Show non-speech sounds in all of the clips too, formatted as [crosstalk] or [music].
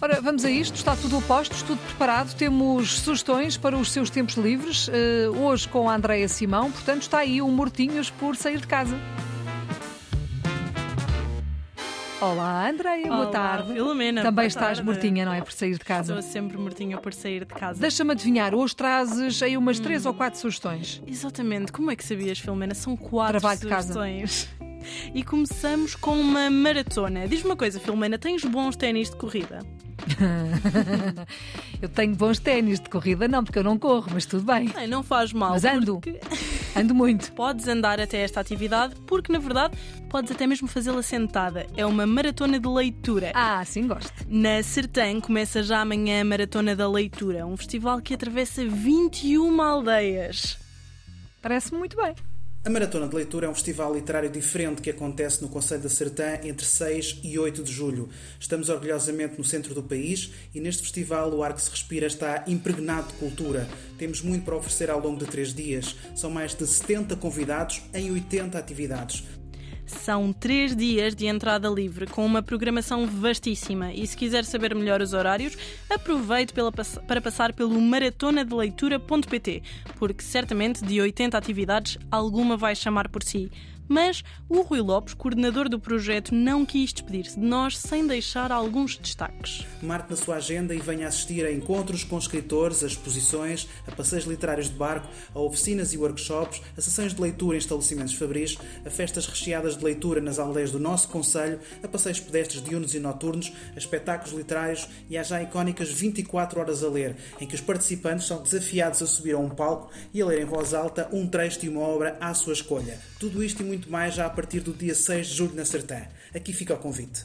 Ora, vamos a isto. Está tudo a postos, tudo preparado. Temos sugestões para os seus tempos livres. eh, hoje com a Andreia Simão. Portanto, está aí um Mortinhos por sair de casa. Olá, Andreia. Boa Olá, tarde. Filomena. Também estás tarde. mortinha, não é? Por sair de casa. Estou sempre mortinha por sair de casa. Deixa-me adivinhar, hoje trazes aí umas três ou quatro sugestões. Exatamente. Como é que sabias, Filomena? São quatro Trabalho de casa. sugestões. [laughs] E começamos com uma maratona. Diz-me uma coisa, Filomena, tens bons ténis de corrida? [laughs] Eu tenho bons ténis de corrida, não, porque eu não corro, mas tudo bem. Ai, não faz mal. Mas ando. porque [laughs] Ando muito. Podes andar até esta atividade, porque na verdade podes até mesmo fazê-la sentada. É uma maratona de leitura. Ah, sim, gosto. Na Sertã começa já amanhã a Maratona da Leitura, um festival que atravessa 21 aldeias. Parece-me muito bem. A Maratona de Leitura é um festival literário diferente que acontece no Conselho da Sertã entre 6 e 8 de julho. Estamos orgulhosamente no centro do país e neste festival o ar que se respira está impregnado de cultura. Temos muito para oferecer ao longo de três dias. São mais de 70 convidados em 80 atividades. São três dias de entrada livre, com uma programação vastíssima. E se quiser saber melhor os horários, aproveite pela para passar pelo maratonadeleitura.pt, porque certamente de 80 atividades, alguma vai chamar por si. Mas o Rui Lopes, coordenador do projeto, não quis despedir-se de nós sem deixar alguns destaques. Marque na sua agenda e venha assistir a encontros com escritores, a exposições, a passeios literários de barco, a oficinas e workshops, a sessões de leitura em estabelecimentos fabris, a festas recheadas de leitura nas aldeias do nosso Conselho, a passeios pedestres diurnos e noturnos, a espetáculos literários e às já icónicas 24 horas a ler, em que os participantes são desafiados a subir a um palco e a ler em voz alta um trecho de uma obra à sua escolha. Tudo isto e muito mais já a partir do dia 6 de julho na Sertã. Aqui fica o convite.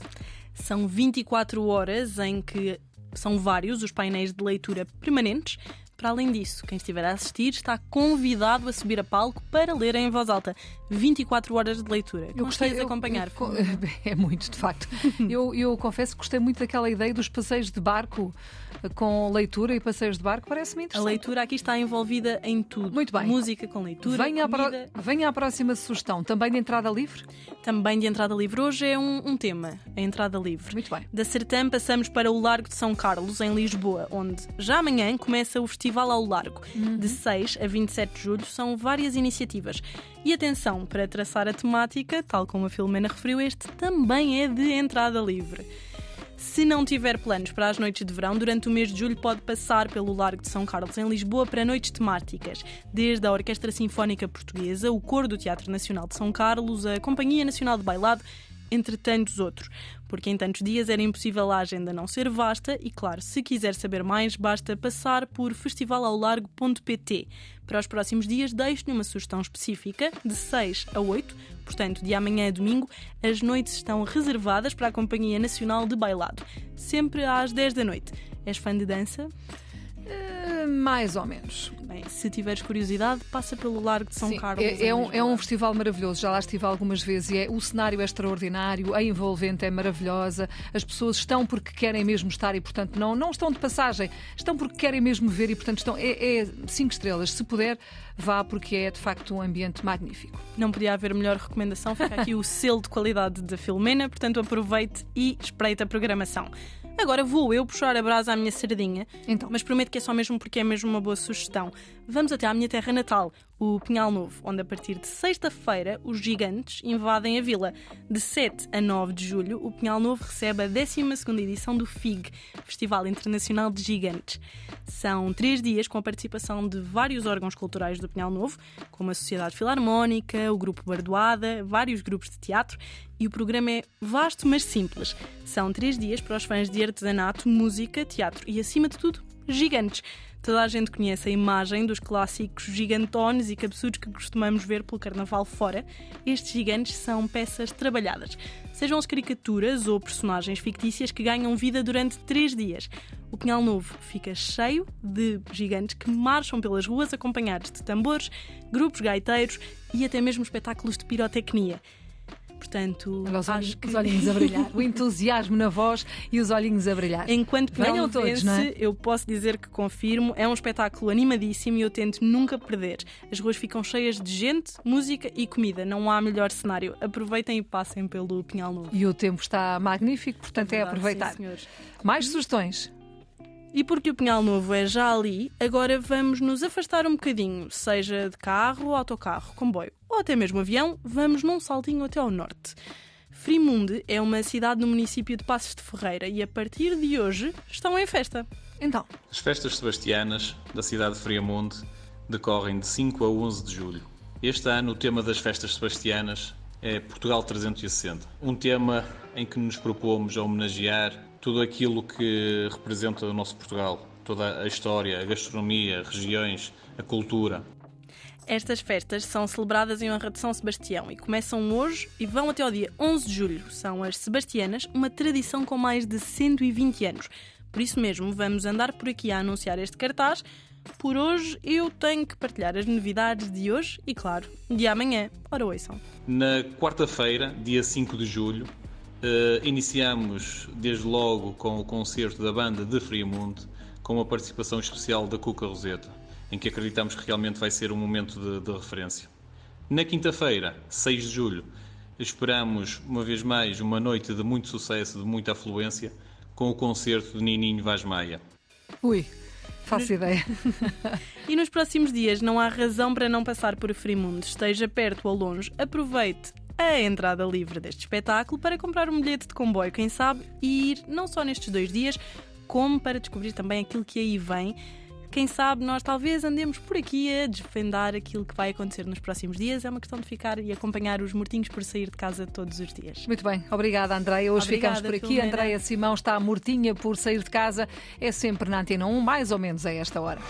São 24 horas em que são vários os painéis de leitura permanentes. Para além disso, quem estiver a assistir está convidado a subir a palco para ler em voz alta. 24 horas de leitura. Eu- acompanhar. eu- [laughs] é muito, de facto. Eu, eu confesso que gostei muito daquela ideia dos passeios de barco eh, com leitura e passeios de barco. Parece-me A interessante. leitura aqui está envolvida em tudo. Muito bem. Música com leitura, Venha à, pro- comida, venha à próxima sugestão. Também de entrada livre? também de entrada livre. Hoje é um, um tema, a entrada livre. Muito bem. Da Sertã passamos para o Largo de São Carlos, em Lisboa, onde já amanhã começa o Festival ao Largo. De 6 a 27 de julho são várias iniciativas. E atenção, para traçar a temática, tal como a Filomena referiu, este também é de entrada livre. Se não tiver planos para as noites de verão, durante o mês de julho pode passar pelo Largo de São Carlos, em Lisboa, para noites temáticas. Desde a Orquestra Sinfónica Portuguesa, o Coro do Teatro Nacional de São Carlos, a Companhia Nacional de Bailado, entre tantos outros. Porque em tantos dias era impossível a agenda não ser vasta e, claro, se quiser saber mais, basta passar por festivalaolargo.pt. Para os próximos dias, deixo-lhe uma sugestão específica, de 6 a 8, portanto, de amanhã a domingo, as noites estão reservadas para a Companhia Nacional de Bailado, sempre às 10 da noite. És fã de dança? Eh, mais ou menos. Bem, se tiveres curiosidade, passa pelo Largo de São Sim, Carlos. é, é um, é um festival maravilhoso, já lá estive algumas vezes e é, o cenário é extraordinário, a envolvente é maravilhosa, as pessoas estão porque querem mesmo estar e, portanto, não, não estão de passagem, estão porque querem mesmo ver e, portanto, estão. É, é cinco estrelas. Se puder, vá porque é de facto um ambiente magnífico. Não podia haver melhor recomendação. Fica aqui o selo de qualidade da Filomena, portanto aproveite e espreite a programação. Agora vou eu puxar a brasa à minha sardinha, Então. mas prometo que é só mesmo porque é mesmo uma boa sugestão. Vamos até à minha terra natal, o Pinhal Novo, onde a partir de sexta-feira os gigantes invadem a vila. De 7 a 9 de julho, o Pinhal Novo recebe a 12ª edição do FIG, Festival Internacional de Gigantes. São três dias com a participação de vários órgãos culturais do Pinhal Novo, como a Sociedade Filarmónica, o Grupo Bardoada, vários grupos de teatro e o programa é vasto, mas simples. São três dias para os fãs de artesanato, música, teatro e, acima de tudo, gigantes. Toda a gente conhece a imagem dos clássicos gigantones e cabeçudos que costumamos ver pelo carnaval fora. Estes gigantes são peças trabalhadas. Sejam as caricaturas ou personagens fictícias que ganham vida durante três dias. O Pinhal Novo fica cheio de gigantes que marcham pelas ruas acompanhados de tambores, grupos gaiteiros e até mesmo espetáculos de pirotecnia. Portanto, os, olhinhos, que os olhinhos a brilhar. [laughs] O entusiasmo na voz e os olhinhos a brilhar. Enquanto Venham todos, não é? eu posso dizer que confirmo, é um espetáculo animadíssimo e eu tento nunca perder. As ruas ficam cheias de gente, música e comida. Não há melhor cenário. Aproveitem e passem pelo Pinhal Novo. E o tempo está magnífico, portanto é, Verdade, aproveitar. sim, senhores. Mais sugestões? E porque o Pinhal Novo é já ali, agora vamos nos afastar um bocadinho, seja de carro, autocarro, comboio ou até mesmo avião, vamos num saltinho até ao norte. Frimunde é uma cidade no município de Passos de Ferreira e a partir de hoje estão em festa. Então, As festas sebastianas da cidade de Friamonte decorrem de 5 a 11 de julho. Este ano o tema das festas sebastianas é Portugal 360, um tema em que nos propomos a homenagear tudo aquilo que representa o nosso Portugal, toda a história, a gastronomia, regiões, a cultura. Estas festas são celebradas em honra de São Sebastião e começam hoje e vão até ao dia 11 de julho. São as Sebastianas, uma tradição com mais de 120 anos. Por isso mesmo, vamos andar por aqui a anunciar este cartaz. Por hoje, eu tenho que partilhar as novidades de hoje e, claro, de amanhã. Ora, ouçam. Na quarta-feira, dia 5 de julho, eh, iniciamos desde logo com o concerto da banda de Friamonte, com uma participação especial da Cuca Roseta, em que acreditamos que realmente vai ser um momento de, de referência. Na quinta-feira, 6 de julho, esperamos uma vez mais uma noite de muito sucesso, de muita afluência, com o concerto de Nininho Vaz Maia. ui, faço ideia. [laughs] E nos próximos dias não há razão para não passar por Frimundo. Esteja perto ou longe, aproveite a entrada livre deste espetáculo para comprar um bilhete de comboio, quem sabe, e ir não só nestes dois dias, como para descobrir também aquilo que aí vem. Quem sabe nós talvez andemos por aqui a desvendar aquilo que vai acontecer nos próximos dias. É uma questão de ficar e acompanhar os mortinhos por sair de casa todos os dias. Muito bem, obrigada Andreia. Hoje Obrigada, ficamos por aqui. Filomena. Andreia Simão está mortinha por sair de casa. É sempre na Antena 1, mais ou menos a esta hora.